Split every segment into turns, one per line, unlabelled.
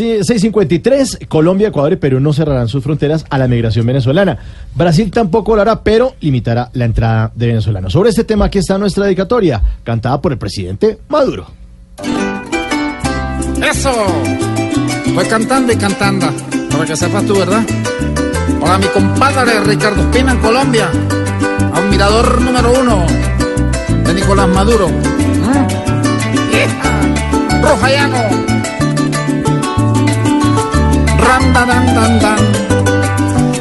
Sí, 653, Colombia, Ecuador y Perú no cerrarán sus fronteras a la migración venezolana. Brasil tampoco lo hará, pero limitará la entrada de venezolanos. Sobre este tema aquí está nuestra dedicatoria, cantada por el presidente Maduro.
¡Eso! Voy cantando y cantando, para que sepas tú, ¿verdad? Hola, mi compadre Ricardo Espina en Colombia, admirador número uno de Nicolás Maduro. ¿Mm? ¡Rojayano! Dan.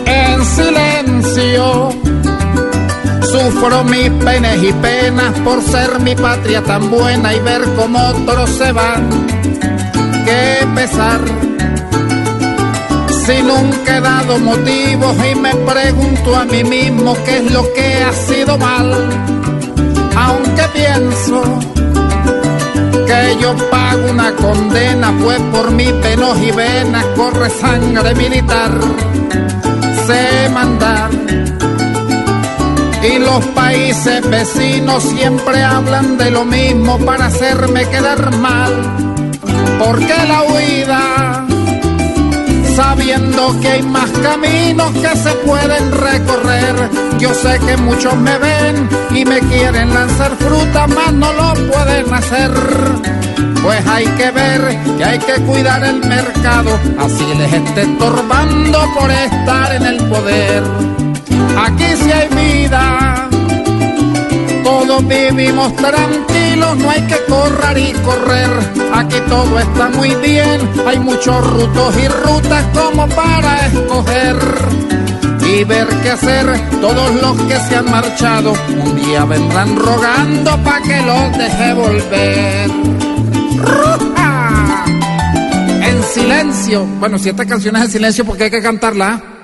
En silencio sufro mis penes y penas por ser mi patria tan buena y ver cómo otros se van. Qué pesar. Si nunca he dado motivos y me pregunto a mí mismo qué es lo que ha sido mal, aunque pienso que yo una condena, pues por mi pelos y venas corre sangre militar, sé mandar. Y los países vecinos siempre hablan de lo mismo para hacerme quedar mal, porque la huida, sabiendo que hay más caminos que se pueden recorrer, yo sé que muchos me ven y me quieren lanzar fruta, mas no lo pueden hacer. Pues hay que ver que hay que cuidar el mercado, así les esté estorbando por estar en el poder. Aquí sí hay vida, todos vivimos tranquilos, no hay que correr y correr. Aquí todo está muy bien, hay muchos rutos y rutas como para escoger y ver qué hacer. Todos los que se han marchado un día vendrán rogando pa' que los deje volver. ¡Ruja! En silencio. Bueno, si esta canción es en silencio, porque hay que cantarla.